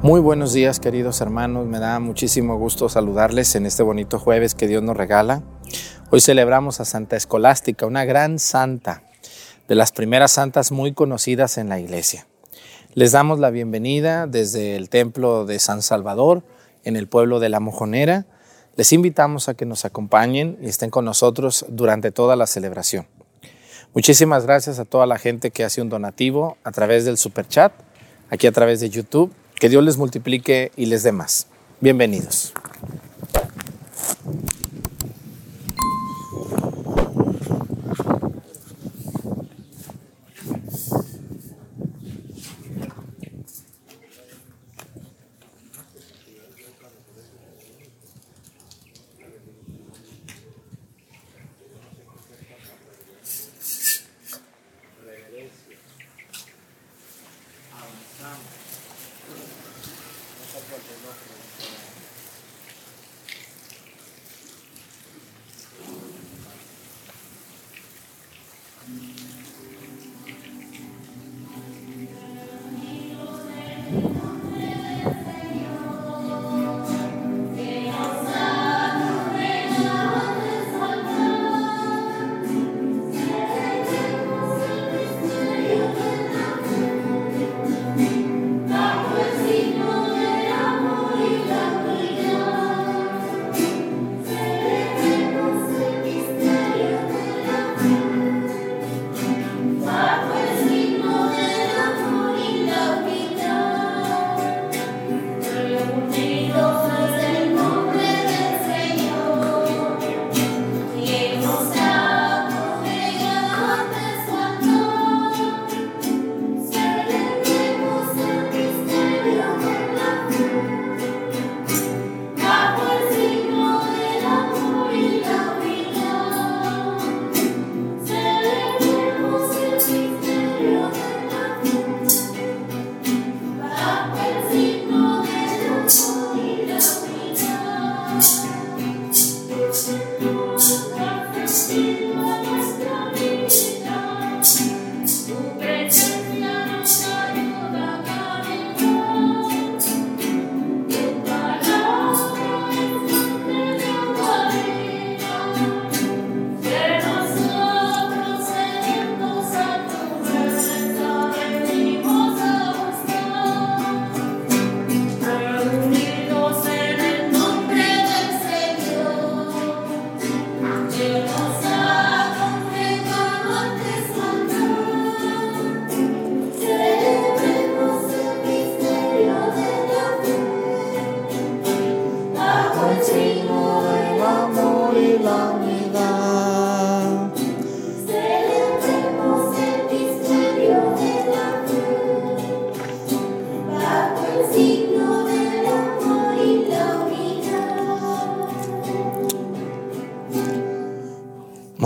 Muy buenos días queridos hermanos, me da muchísimo gusto saludarles en este bonito jueves que Dios nos regala. Hoy celebramos a Santa Escolástica, una gran santa, de las primeras santas muy conocidas en la iglesia. Les damos la bienvenida desde el templo de San Salvador, en el pueblo de La Mojonera. Les invitamos a que nos acompañen y estén con nosotros durante toda la celebración. Muchísimas gracias a toda la gente que hace un donativo a través del super chat, aquí a través de YouTube que Dios les multiplique y les dé más. Bienvenidos.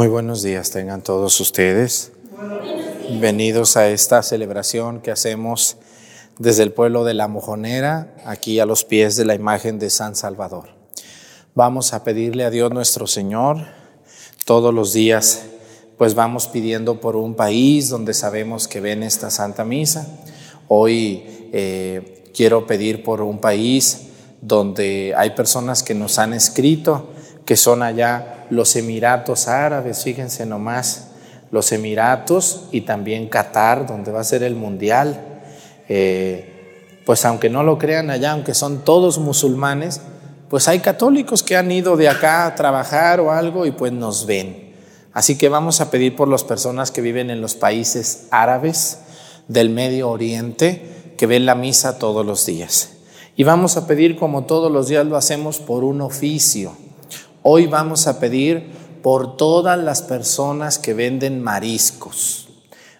Muy buenos días tengan todos ustedes. Bienvenidos a esta celebración que hacemos desde el pueblo de La Mojonera, aquí a los pies de la imagen de San Salvador. Vamos a pedirle a Dios nuestro Señor todos los días, pues vamos pidiendo por un país donde sabemos que ven esta Santa Misa. Hoy eh, quiero pedir por un país donde hay personas que nos han escrito, que son allá los Emiratos Árabes, fíjense nomás, los Emiratos y también Qatar, donde va a ser el Mundial. Eh, pues aunque no lo crean allá, aunque son todos musulmanes, pues hay católicos que han ido de acá a trabajar o algo y pues nos ven. Así que vamos a pedir por las personas que viven en los países árabes del Medio Oriente, que ven la misa todos los días. Y vamos a pedir, como todos los días lo hacemos, por un oficio. Hoy vamos a pedir por todas las personas que venden mariscos.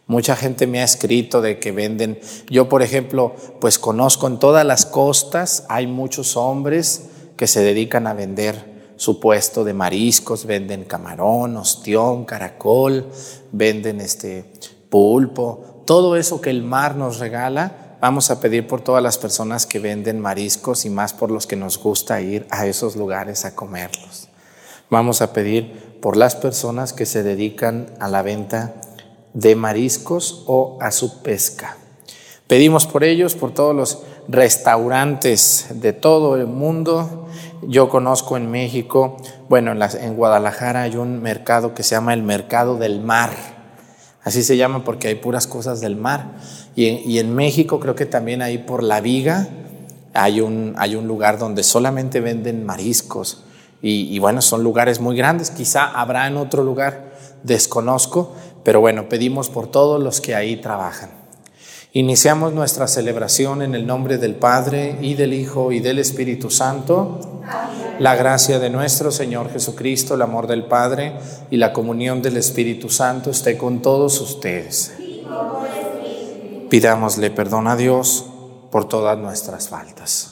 Mucha gente me ha escrito de que venden, yo por ejemplo, pues conozco en todas las costas, hay muchos hombres que se dedican a vender su puesto de mariscos, venden camarón, ostión, caracol, venden este pulpo, todo eso que el mar nos regala, vamos a pedir por todas las personas que venden mariscos y más por los que nos gusta ir a esos lugares a comerlos. Vamos a pedir por las personas que se dedican a la venta de mariscos o a su pesca. Pedimos por ellos, por todos los restaurantes de todo el mundo. Yo conozco en México, bueno, en, Guadalajara hay un mercado que se llama el Mercado del Mar. Así se llama porque hay puras cosas del mar. Y en, México creo que también ahí por la viga hay un, hay un lugar donde solamente venden mariscos. Y, bueno, son lugares muy grandes. Quizá habrá en otro lugar, desconozco, pero bueno, pedimos por todos los que ahí trabajan. Iniciamos nuestra celebración en el nombre del Padre y del Hijo y del Espíritu Santo. La gracia de nuestro Señor Jesucristo, el amor del Padre y la comunión del Espíritu Santo esté con todos ustedes. Pidámosle perdón a Dios por todas nuestras faltas.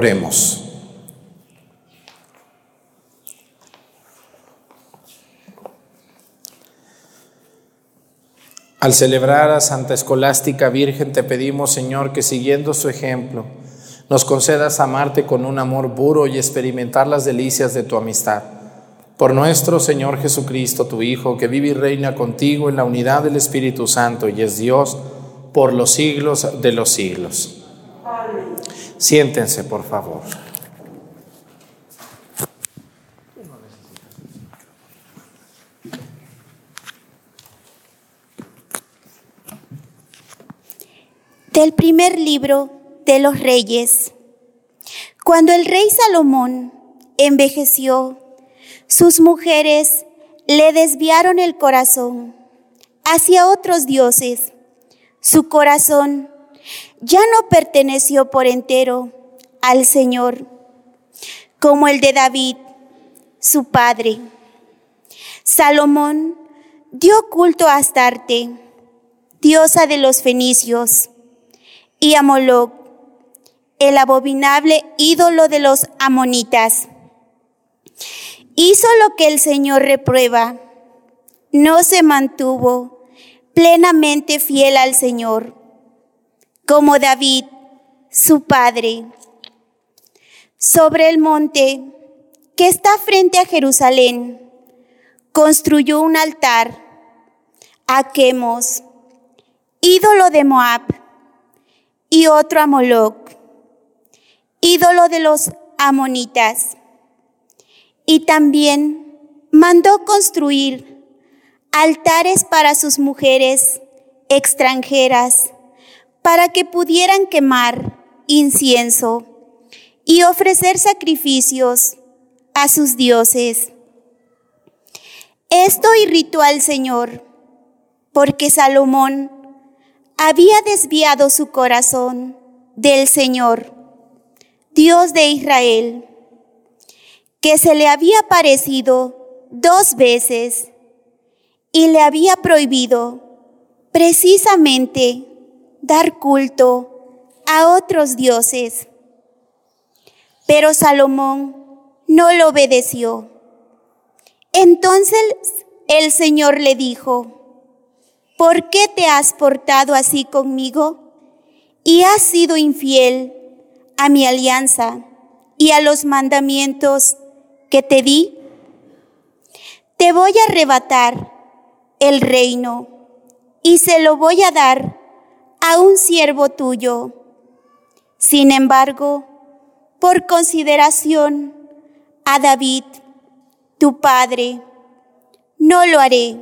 Oremos. Al celebrar a Santa Escolástica Virgen, te pedimos, Señor, que siguiendo su ejemplo, nos concedas amarte con un amor puro y experimentar las delicias de tu amistad. Por nuestro Señor Jesucristo, tu Hijo, que vive y reina contigo en la unidad del Espíritu Santo y es Dios por los siglos de los siglos. Siéntense, por favor. Del primer libro de los reyes. Cuando el rey Salomón envejeció, sus mujeres le desviaron el corazón hacia otros dioses. Su corazón ya no perteneció por entero al Señor, como el de David, su padre. Salomón dio culto a Astarte, diosa de los fenicios, y a Moloch, el abominable ídolo de los amonitas. Hizo lo que el Señor reprueba, no se mantuvo plenamente fiel al Señor como David, su padre. Sobre el monte que está frente a Jerusalén, construyó un altar a Quemos, ídolo de Moab, y otro a Moloch, ídolo de los amonitas. Y también mandó construir altares para sus mujeres extranjeras para que pudieran quemar incienso y ofrecer sacrificios a sus dioses. Esto irritó al Señor porque Salomón había desviado su corazón del Señor, Dios de Israel, que se le había parecido dos veces y le había prohibido precisamente dar culto a otros dioses. Pero Salomón no lo obedeció. Entonces el Señor le dijo, ¿por qué te has portado así conmigo y has sido infiel a mi alianza y a los mandamientos que te di? Te voy a arrebatar el reino y se lo voy a dar a un siervo tuyo. Sin embargo, por consideración a David, tu padre, no lo haré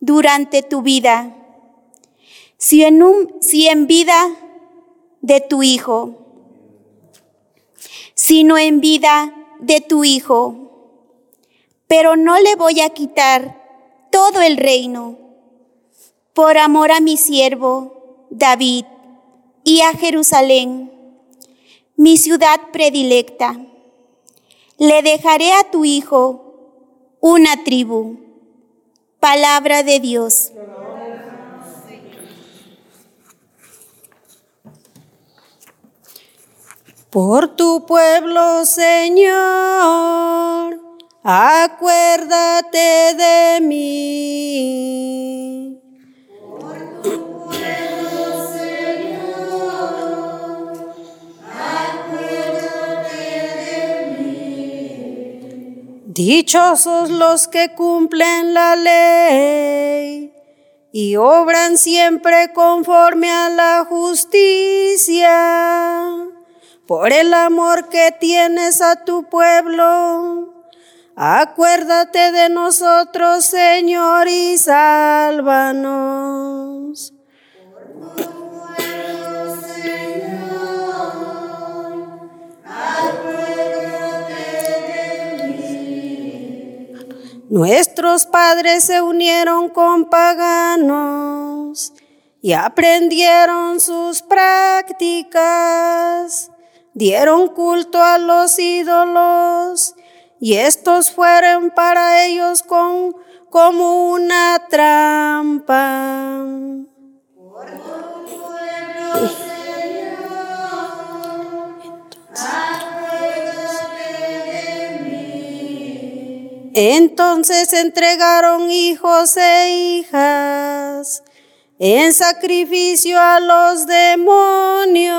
durante tu vida, si en, un, si en vida de tu hijo, sino en vida de tu hijo, pero no le voy a quitar todo el reino por amor a mi siervo David y a Jerusalén, mi ciudad predilecta. Le dejaré a tu hijo una tribu. Palabra de Dios. Por tu pueblo, Señor, acuérdate de mí. Dichosos los que cumplen la ley y obran siempre conforme a la justicia. Por el amor que tienes a tu pueblo, acuérdate de nosotros, Señor, y sálvanos. Nuestros padres se unieron con paganos y aprendieron sus prácticas, dieron culto a los ídolos y estos fueron para ellos como una trampa. Entonces entregaron hijos e hijas en sacrificio a los demonios.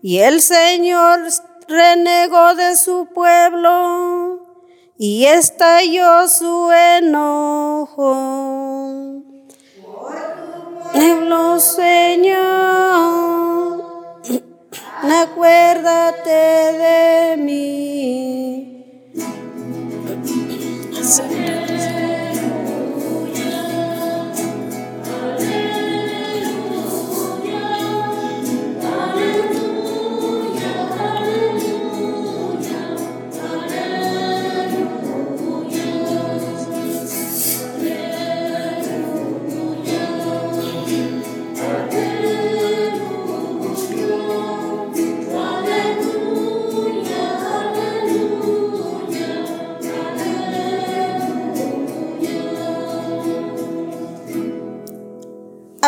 Y el Señor renegó de su pueblo y estalló su enojo. Pueblo, Señor, acuérdate de mí. Sunday.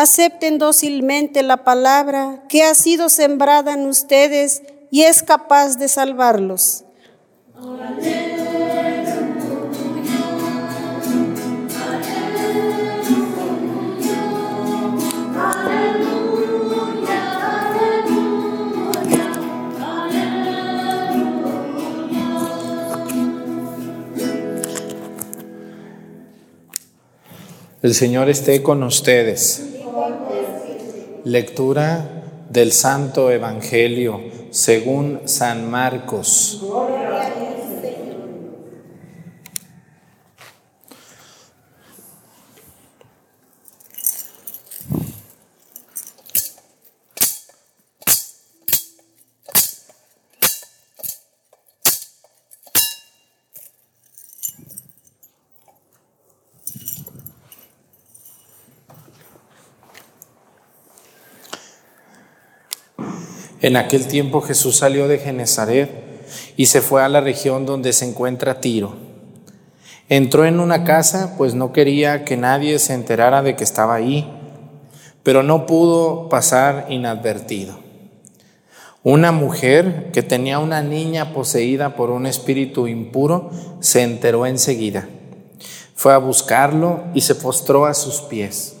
Acepten dócilmente la palabra que ha sido sembrada en ustedes y es capaz de salvarlos. El Señor esté con ustedes. Lectura del Santo Evangelio según San Marcos. En aquel tiempo Jesús salió de Genezaret y se fue a la región donde se encuentra Tiro. Entró en una casa, pues no quería que nadie se enterara de que estaba ahí, pero no pudo pasar inadvertido. Una mujer que tenía una niña poseída por un espíritu impuro se enteró enseguida. Fue a buscarlo y se postró a sus pies.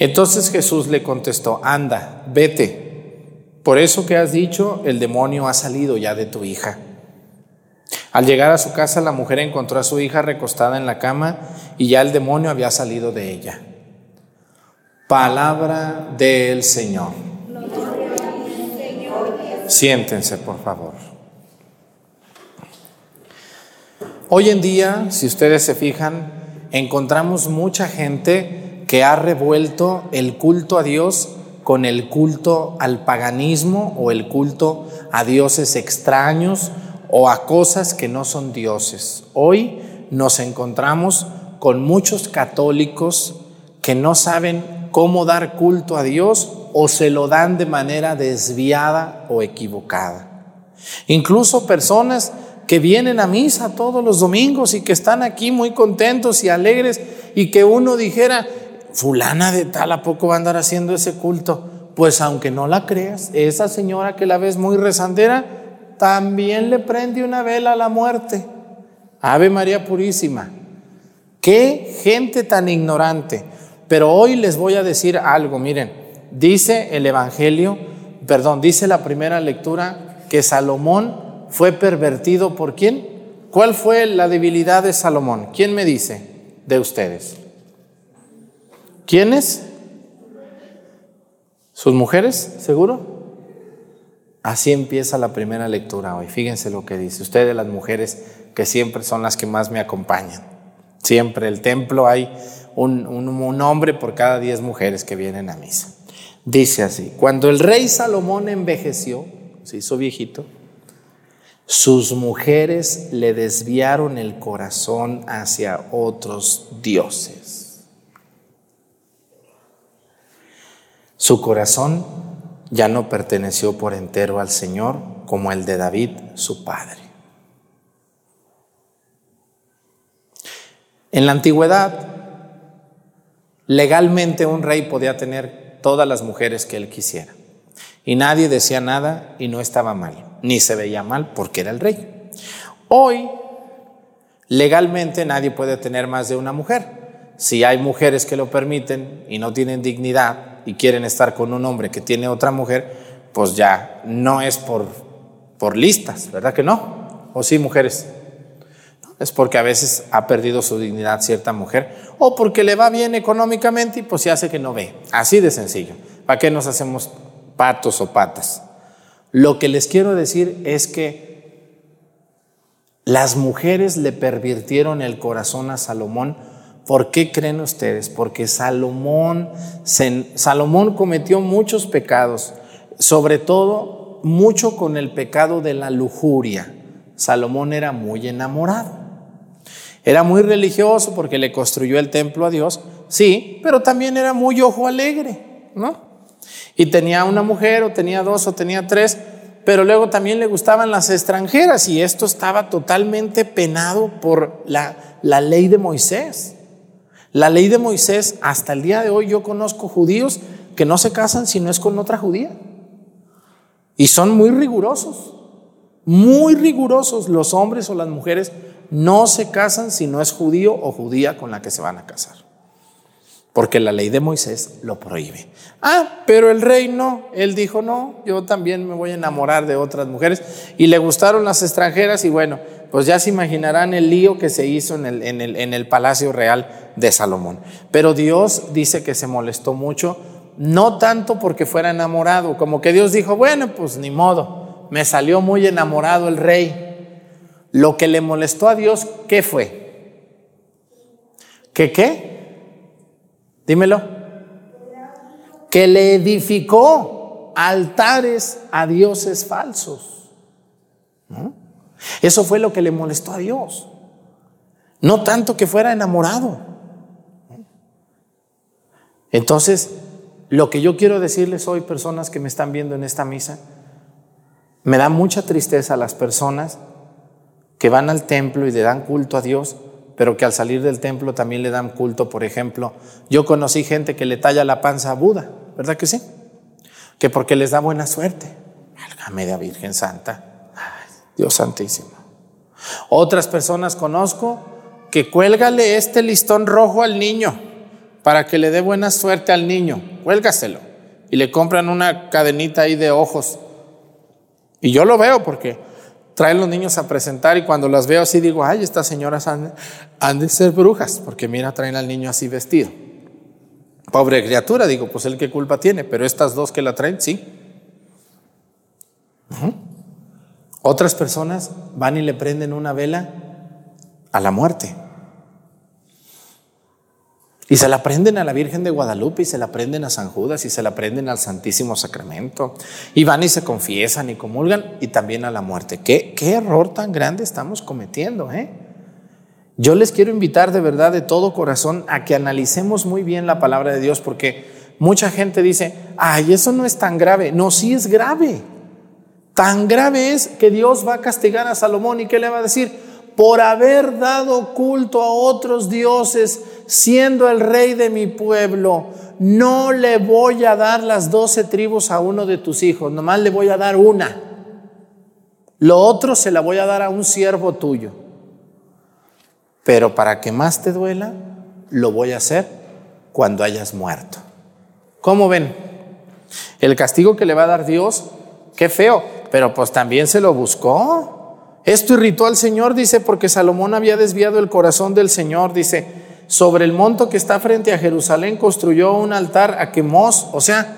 Entonces Jesús le contestó, anda, vete. Por eso que has dicho, el demonio ha salido ya de tu hija. Al llegar a su casa, la mujer encontró a su hija recostada en la cama y ya el demonio había salido de ella. Palabra del Señor. Siéntense, por favor. Hoy en día, si ustedes se fijan, encontramos mucha gente que ha revuelto el culto a Dios con el culto al paganismo o el culto a dioses extraños o a cosas que no son dioses. Hoy nos encontramos con muchos católicos que no saben cómo dar culto a Dios o se lo dan de manera desviada o equivocada. Incluso personas que vienen a misa todos los domingos y que están aquí muy contentos y alegres y que uno dijera, fulana de tal, ¿a poco va a andar haciendo ese culto? Pues aunque no la creas, esa señora que la ves muy rezandera, también le prende una vela a la muerte. Ave María Purísima. Qué gente tan ignorante. Pero hoy les voy a decir algo, miren, dice el Evangelio, perdón, dice la primera lectura que Salomón fue pervertido por quién? ¿Cuál fue la debilidad de Salomón? ¿Quién me dice de ustedes? ¿Quiénes? ¿Sus mujeres? ¿Seguro? Así empieza la primera lectura hoy. Fíjense lo que dice. Ustedes las mujeres que siempre son las que más me acompañan. Siempre el templo hay un, un hombre por cada diez mujeres que vienen a misa. Dice así, cuando el rey Salomón envejeció, se hizo viejito, sus mujeres le desviaron el corazón hacia otros dioses. Su corazón ya no perteneció por entero al Señor como el de David, su padre. En la antigüedad, legalmente un rey podía tener todas las mujeres que él quisiera. Y nadie decía nada y no estaba mal, ni se veía mal porque era el rey. Hoy, legalmente nadie puede tener más de una mujer. Si hay mujeres que lo permiten y no tienen dignidad, y quieren estar con un hombre que tiene otra mujer, pues ya no es por, por listas, ¿verdad que no? ¿O sí, mujeres? Es porque a veces ha perdido su dignidad cierta mujer o porque le va bien económicamente y pues se hace que no ve. Así de sencillo. ¿Para qué nos hacemos patos o patas? Lo que les quiero decir es que las mujeres le pervirtieron el corazón a Salomón ¿Por qué creen ustedes? Porque Salomón, Salomón cometió muchos pecados, sobre todo mucho con el pecado de la lujuria. Salomón era muy enamorado. Era muy religioso porque le construyó el templo a Dios, sí, pero también era muy ojo alegre, ¿no? Y tenía una mujer, o tenía dos, o tenía tres, pero luego también le gustaban las extranjeras y esto estaba totalmente penado por la, la ley de Moisés. La ley de Moisés, hasta el día de hoy yo conozco judíos que no se casan si no es con otra judía. Y son muy rigurosos, muy rigurosos los hombres o las mujeres no se casan si no es judío o judía con la que se van a casar. Porque la ley de Moisés lo prohíbe. Ah, pero el rey no. Él dijo, no, yo también me voy a enamorar de otras mujeres. Y le gustaron las extranjeras y bueno, pues ya se imaginarán el lío que se hizo en el, en el, en el palacio real de Salomón. Pero Dios dice que se molestó mucho, no tanto porque fuera enamorado, como que Dios dijo, bueno, pues ni modo, me salió muy enamorado el rey. Lo que le molestó a Dios, ¿qué fue? ¿Qué qué? Dímelo. Que le edificó altares a dioses falsos. Eso fue lo que le molestó a Dios. No tanto que fuera enamorado. Entonces, lo que yo quiero decirles hoy, personas que me están viendo en esta misa, me da mucha tristeza las personas que van al templo y le dan culto a Dios, pero que al salir del templo también le dan culto, por ejemplo, yo conocí gente que le talla la panza a Buda, ¿verdad que sí? Que porque les da buena suerte. Válgame de Virgen Santa, Dios Santísimo. Otras personas conozco que cuélgale este listón rojo al niño para que le dé buena suerte al niño. Cuélgaselo. Y le compran una cadenita ahí de ojos. Y yo lo veo porque traen los niños a presentar y cuando las veo así digo, ay, estas señoras han, de ser brujas, porque mira, traen al niño así vestido. Pobre criatura, digo, pues él qué culpa tiene, pero estas dos que la traen, sí. Otras personas van y le prenden una vela a la muerte. Y se la prenden a la Virgen de Guadalupe y se la prenden a San Judas y se la prenden al Santísimo Sacramento. Y van y se confiesan y comulgan y también a la muerte. ¿Qué, qué error tan grande estamos cometiendo? Eh? Yo les quiero invitar de verdad, de todo corazón, a que analicemos muy bien la palabra de Dios porque mucha gente dice, ay, eso no es tan grave. No, sí es grave. Tan grave es que Dios va a castigar a Salomón y ¿qué le va a decir? por haber dado culto a otros dioses, siendo el rey de mi pueblo, no le voy a dar las doce tribus a uno de tus hijos, nomás le voy a dar una. Lo otro se la voy a dar a un siervo tuyo. Pero para que más te duela, lo voy a hacer cuando hayas muerto. ¿Cómo ven? El castigo que le va a dar Dios, qué feo, pero pues también se lo buscó. Esto irritó al Señor, dice, porque Salomón había desviado el corazón del Señor, dice, sobre el monto que está frente a Jerusalén construyó un altar a Quemos, o sea,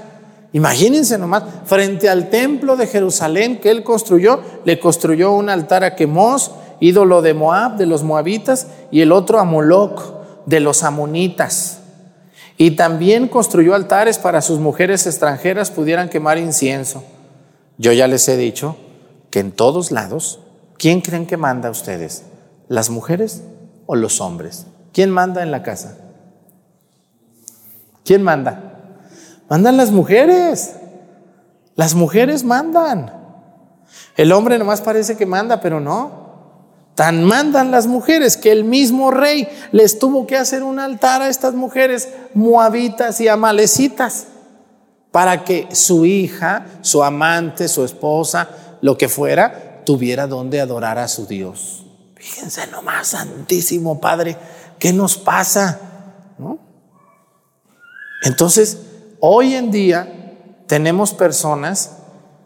imagínense nomás, frente al templo de Jerusalén que él construyó, le construyó un altar a Quemos, ídolo de Moab, de los moabitas, y el otro a Moloch, de los amonitas. Y también construyó altares para sus mujeres extranjeras pudieran quemar incienso. Yo ya les he dicho que en todos lados ¿Quién creen que manda a ustedes? ¿Las mujeres o los hombres? ¿Quién manda en la casa? ¿Quién manda? Mandan las mujeres. Las mujeres mandan. El hombre nomás parece que manda, pero no. Tan mandan las mujeres que el mismo rey les tuvo que hacer un altar a estas mujeres moabitas y amalecitas para que su hija, su amante, su esposa, lo que fuera, tuviera donde adorar a su Dios. Fíjense nomás, Santísimo Padre, ¿qué nos pasa? Entonces, hoy en día tenemos personas,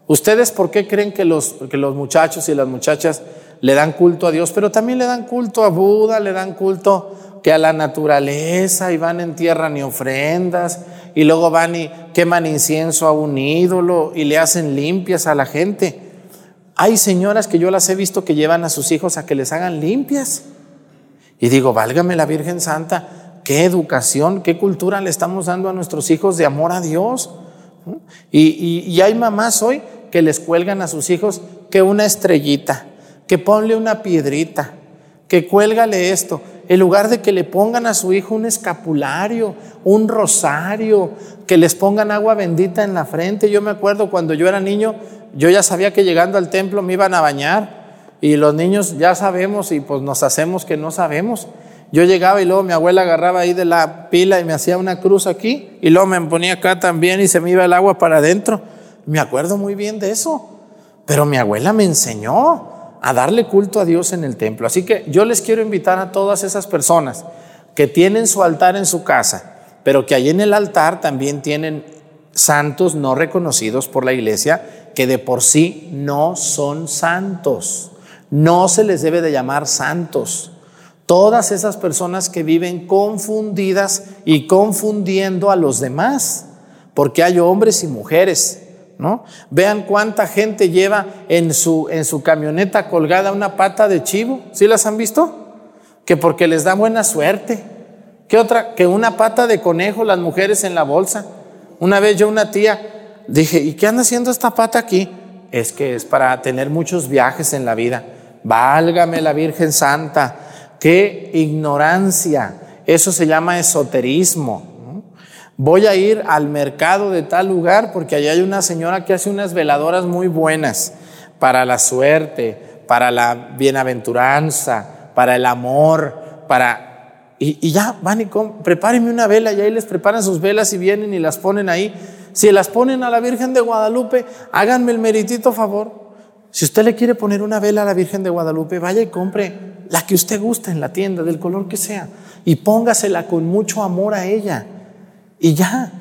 ¿ustedes por qué creen que los, que los muchachos y las muchachas le dan culto a Dios, pero también le dan culto a Buda, le dan culto que a la naturaleza y van en tierra ni ofrendas y luego van y queman incienso a un ídolo y le hacen limpias a la gente. Hay señoras que yo las he visto que llevan a sus hijos a que les hagan limpias. Y digo, válgame la Virgen Santa, qué educación, qué cultura le estamos dando a nuestros hijos de amor a Dios. Y, hay mamás hoy que les cuelgan a sus hijos que una estrellita, que ponle una piedrita, que cuélgale esto, en lugar de que le pongan a su hijo un escapulario, un rosario, que les pongan agua bendita en la frente. Yo me acuerdo cuando yo era niño, yo ya sabía que llegando al templo me iban a bañar y los niños ya sabemos y pues nos hacemos que no sabemos. Yo llegaba y luego mi abuela agarraba ahí de la pila y me hacía una cruz aquí y luego me ponía acá también y se me iba el agua para adentro. Me acuerdo muy bien de eso. Pero mi abuela me enseñó a darle culto a Dios en el templo. Así que yo les quiero invitar a todas esas personas que tienen su altar en su casa, pero que ahí en el altar también tienen santos no reconocidos por la iglesia que de por sí no son santos. No se les debe de llamar santos. Todas esas personas que viven confundidas y confundiendo a los demás, porque hay hombres y mujeres, ¿no? Vean cuánta gente lleva en su, en su camioneta colgada una pata de chivo. ¿Sí las han visto? Que porque les da buena suerte. ¿Qué otra? Que una pata de conejo las mujeres en la bolsa. Una vez yo una tía dije, ¿y qué anda haciendo esta pata aquí? Es que es para tener muchos viajes en la vida. Válgame la Virgen Santa. Qué ignorancia. Eso se llama esoterismo. Voy a ir al mercado de tal lugar porque allá hay una señora que hace unas veladoras muy buenas para la suerte, para la bienaventuranza, para el amor, para... Y, ya van y prepárenme una vela y ahí les preparan sus velas y vienen y las ponen ahí. Si las ponen a la Virgen de Guadalupe, háganme el meritito favor. Si usted le quiere poner una vela a la Virgen de Guadalupe, vaya y compre la que usted guste en la tienda, del color que sea, y póngasela con mucho amor a ella y ya.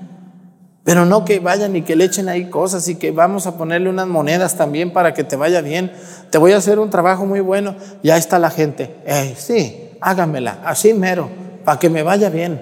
Pero no que vayan y que le echen ahí cosas y que vamos a ponerle unas monedas también para que te vaya bien. Te voy a hacer un trabajo muy bueno. Ya está la gente. sí, hágamela, así mero, para que me vaya bien.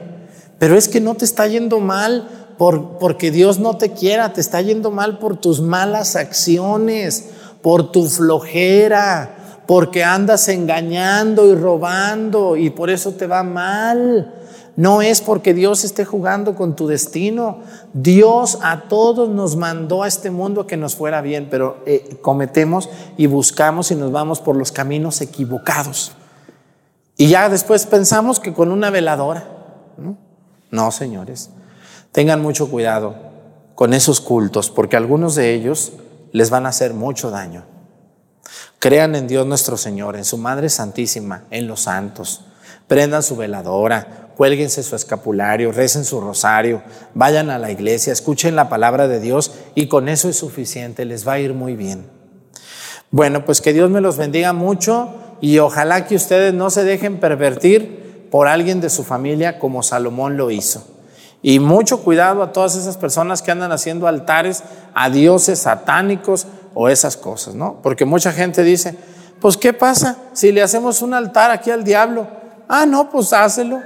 Pero es que no te está yendo mal por, porque Dios no te quiera, te está yendo mal por tus malas acciones, por tu flojera, porque andas engañando y robando y por eso te va mal. No es porque Dios esté jugando con tu destino. Dios a todos nos mandó a este mundo que nos fuera bien, pero eh, cometemos y buscamos y nos vamos por los caminos equivocados. Y ya después pensamos que con una veladora. No, no señores, tengan mucho cuidado con esos cultos, porque algunos de ellos les van a hacer mucho daño. Crean en Dios nuestro Señor, en su Madre Santísima, en los santos. Prendan su veladora, cuélguense su escapulario, recen su rosario, vayan a la iglesia, escuchen la palabra de Dios y con eso es suficiente, les va a ir muy bien. Bueno, pues que Dios me los bendiga mucho y ojalá que ustedes no se dejen pervertir por alguien de su familia como Salomón lo hizo. Y mucho cuidado a todas esas personas que andan haciendo altares a dioses satánicos o esas cosas, ¿no? Porque mucha gente dice, pues ¿qué pasa si le hacemos un altar aquí al diablo? Ah, no, pues hácelo.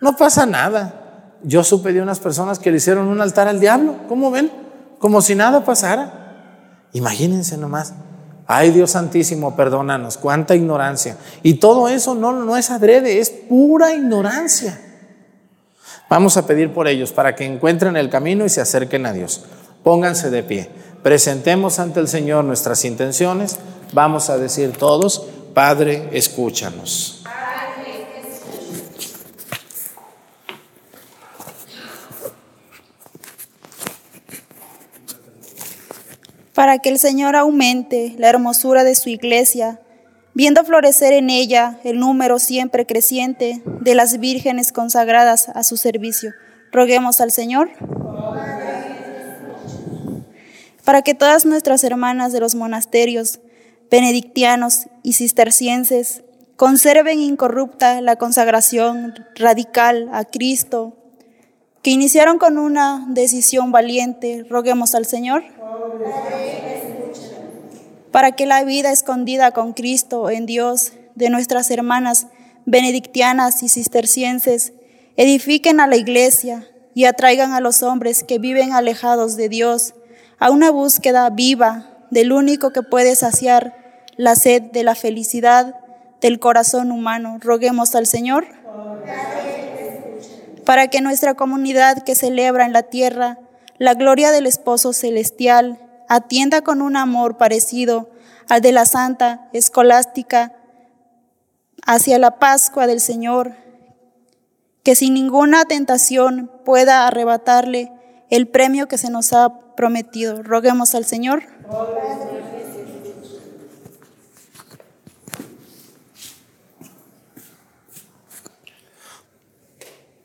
No pasa nada. Yo supe de unas personas que le hicieron un altar al diablo. ¿Cómo ven? Como si nada pasara. Imagínense nomás. Ay Dios Santísimo, perdónanos, cuánta ignorancia. Y todo eso no, no es adrede, es pura ignorancia. Vamos a pedir por ellos para que encuentren el camino y se acerquen a Dios. Pónganse de pie. Presentemos ante el Señor nuestras intenciones. Vamos a decir todos, Padre, escúchanos. Para que el Señor aumente la hermosura de su iglesia, viendo florecer en ella el número siempre creciente de las vírgenes consagradas a su servicio. Roguemos al Señor. Para que todas nuestras hermanas de los monasterios benedictianos y cistercienses conserven incorrupta la consagración radical a Cristo, que iniciaron con una decisión valiente, roguemos al Señor para que la vida escondida con Cristo en Dios de nuestras hermanas benedictianas y cistercienses edifiquen a la iglesia y atraigan a los hombres que viven alejados de Dios a una búsqueda viva del único que puede saciar la sed de la felicidad del corazón humano. Roguemos al Señor para que nuestra comunidad que celebra en la tierra la gloria del esposo celestial atienda con un amor parecido al de la Santa Escolástica hacia la Pascua del Señor, que sin ninguna tentación pueda arrebatarle el premio que se nos ha prometido. Roguemos al Señor.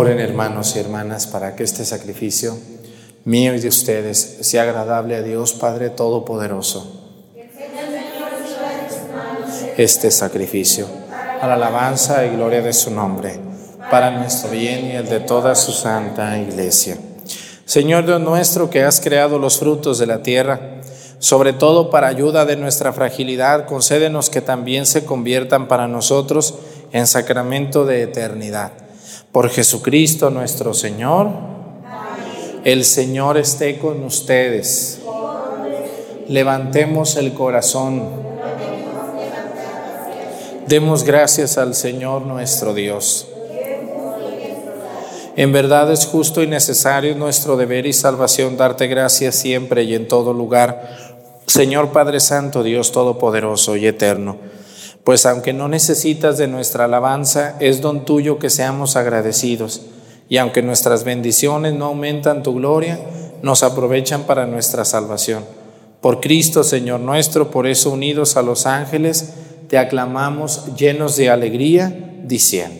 Oren hermanos y hermanas para que este sacrificio mío y de ustedes sea agradable a Dios Padre Todopoderoso. Este sacrificio a la alabanza y gloria de su nombre, para nuestro bien y el de toda su santa iglesia. Señor Dios nuestro que has creado los frutos de la tierra, sobre todo para ayuda de nuestra fragilidad, concédenos que también se conviertan para nosotros en sacramento de eternidad por Jesucristo nuestro Señor. El Señor esté con ustedes. Levantemos el corazón. Demos gracias al Señor nuestro Dios. En verdad es justo y necesario nuestro deber y salvación darte gracias siempre y en todo lugar, Señor Padre Santo, Dios Todopoderoso y Eterno pues aunque no necesitas de nuestra alabanza, es don tuyo que seamos agradecidos, y aunque nuestras bendiciones no aumentan tu gloria, nos aprovechan para nuestra salvación. Por Cristo, Señor nuestro, por eso unidos a los ángeles, te aclamamos llenos de alegría, diciendo.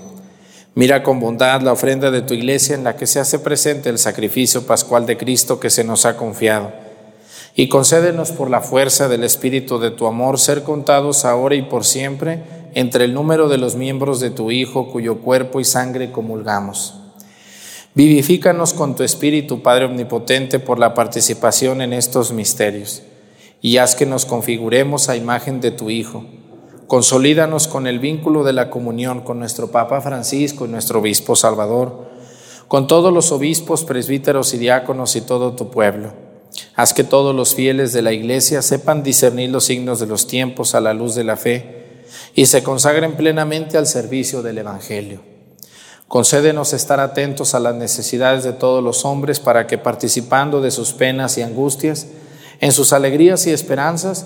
Mira con bondad la ofrenda de tu iglesia en la que se hace presente el sacrificio pascual de Cristo que se nos ha confiado. Y concédenos por la fuerza del Espíritu de tu amor ser contados ahora y por siempre entre el número de los miembros de tu Hijo, cuyo cuerpo y sangre comulgamos. Vivifícanos con tu Espíritu, Padre Omnipotente, por la participación en estos misterios, y haz que nos configuremos a imagen de tu Hijo. Consolídanos con el vínculo de la comunión con nuestro Papa Francisco y nuestro Obispo Salvador, con todos los obispos, presbíteros y diáconos y todo tu pueblo. Haz que todos los fieles de la Iglesia sepan discernir los signos de los tiempos a la luz de la fe y se consagren plenamente al servicio del Evangelio. Concédenos estar atentos a las necesidades de todos los hombres para que participando de sus penas y angustias, en sus alegrías y esperanzas,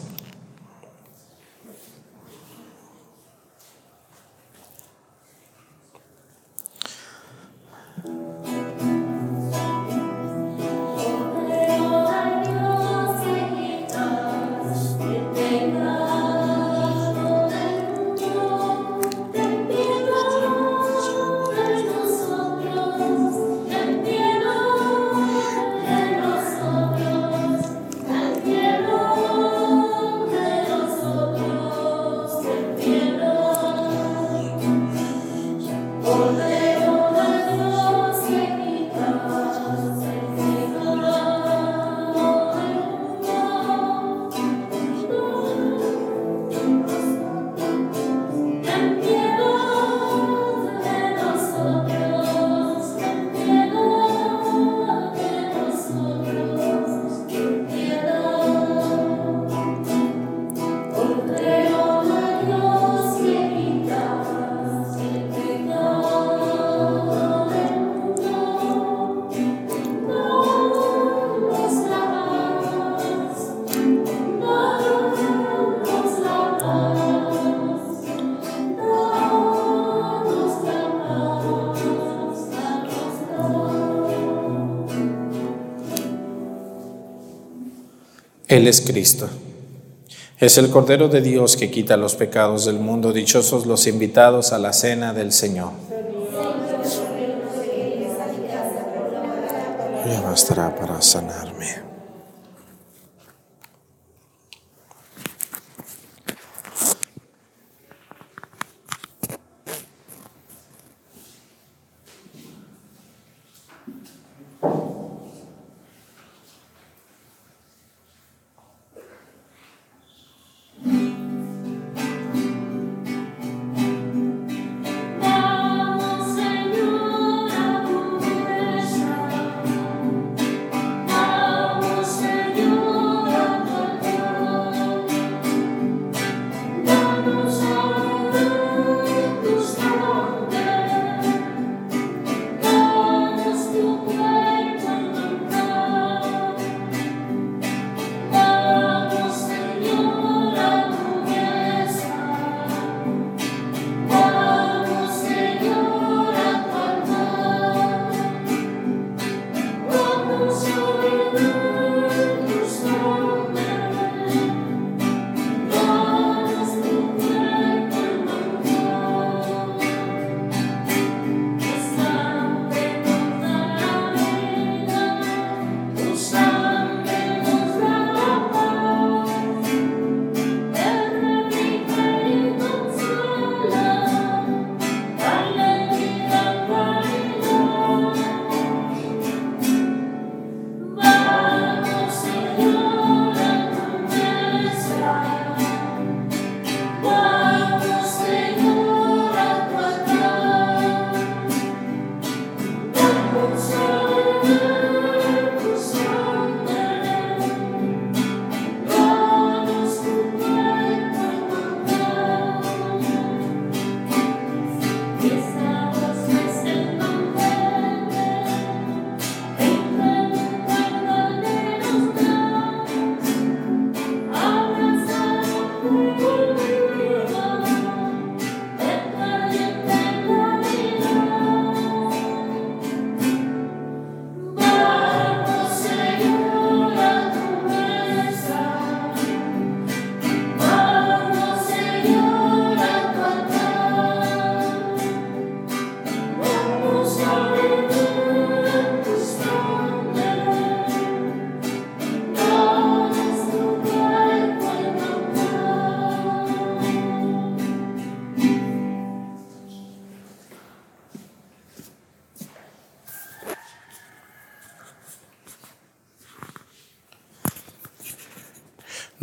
Él es Cristo. Es el Cordero de Dios que quita los pecados del mundo. Dichosos los invitados a la cena del Señor. Ya bastará para sanarme.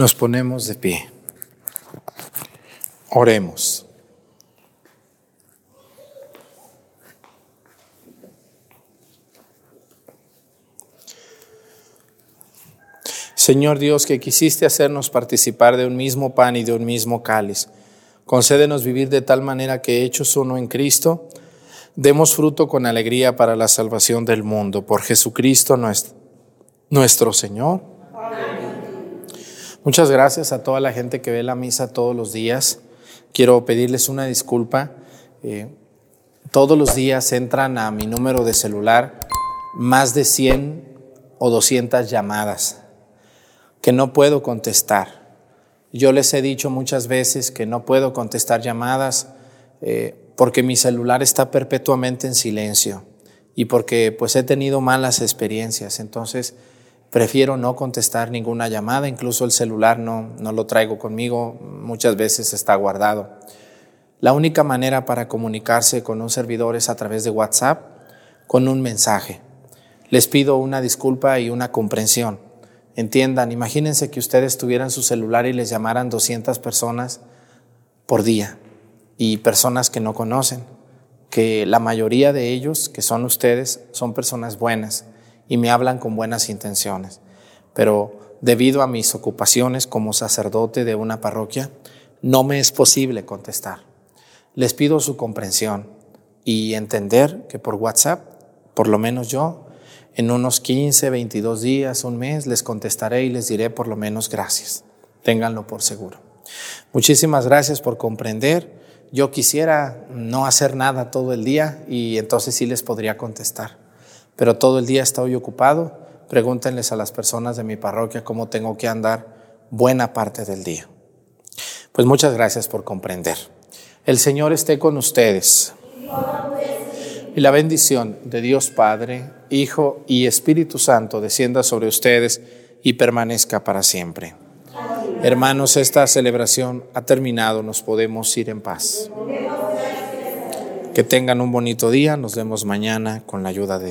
Nos ponemos de pie. Oremos. Señor Dios, que quisiste hacernos participar de un mismo pan y de un mismo cáliz, concédenos vivir de tal manera que, hechos uno en Cristo, demos fruto con alegría para la salvación del mundo. Por Jesucristo nuestro, nuestro Señor. Muchas gracias a toda la gente que ve la misa todos los días. Quiero pedirles una disculpa. Eh, todos los días entran a mi número de celular más de 100 o 200 llamadas que no puedo contestar. Yo les he dicho muchas veces que no puedo contestar llamadas eh, porque mi celular está perpetuamente en silencio y porque pues he tenido malas experiencias. Entonces, Prefiero no contestar ninguna llamada, incluso el celular no, no lo traigo conmigo, muchas veces está guardado. La única manera para comunicarse con un servidor es a través de WhatsApp con un mensaje. Les pido una disculpa y una comprensión. Entiendan, imagínense que ustedes tuvieran su celular y les llamaran 200 personas por día y personas que no conocen, que la mayoría de ellos, que son ustedes, son personas buenas y me hablan con buenas intenciones. Pero debido a mis ocupaciones como sacerdote de una parroquia, no me es posible contestar. Les pido su comprensión y entender que por WhatsApp, por lo menos yo, en unos 15, 22 días, un mes, les contestaré y les diré por lo menos gracias. Ténganlo por seguro. Muchísimas gracias por comprender. Yo quisiera no hacer nada todo el día y entonces sí les podría contestar pero todo el día estoy ocupado. Pregúntenles a las personas de mi parroquia cómo tengo que andar buena parte del día. Pues muchas gracias por comprender. El Señor esté con ustedes. Y la bendición de Dios Padre, Hijo y Espíritu Santo descienda sobre ustedes y permanezca para siempre. Hermanos, esta celebración ha terminado, nos podemos ir en paz. Que tengan un bonito día, nos vemos mañana con la ayuda de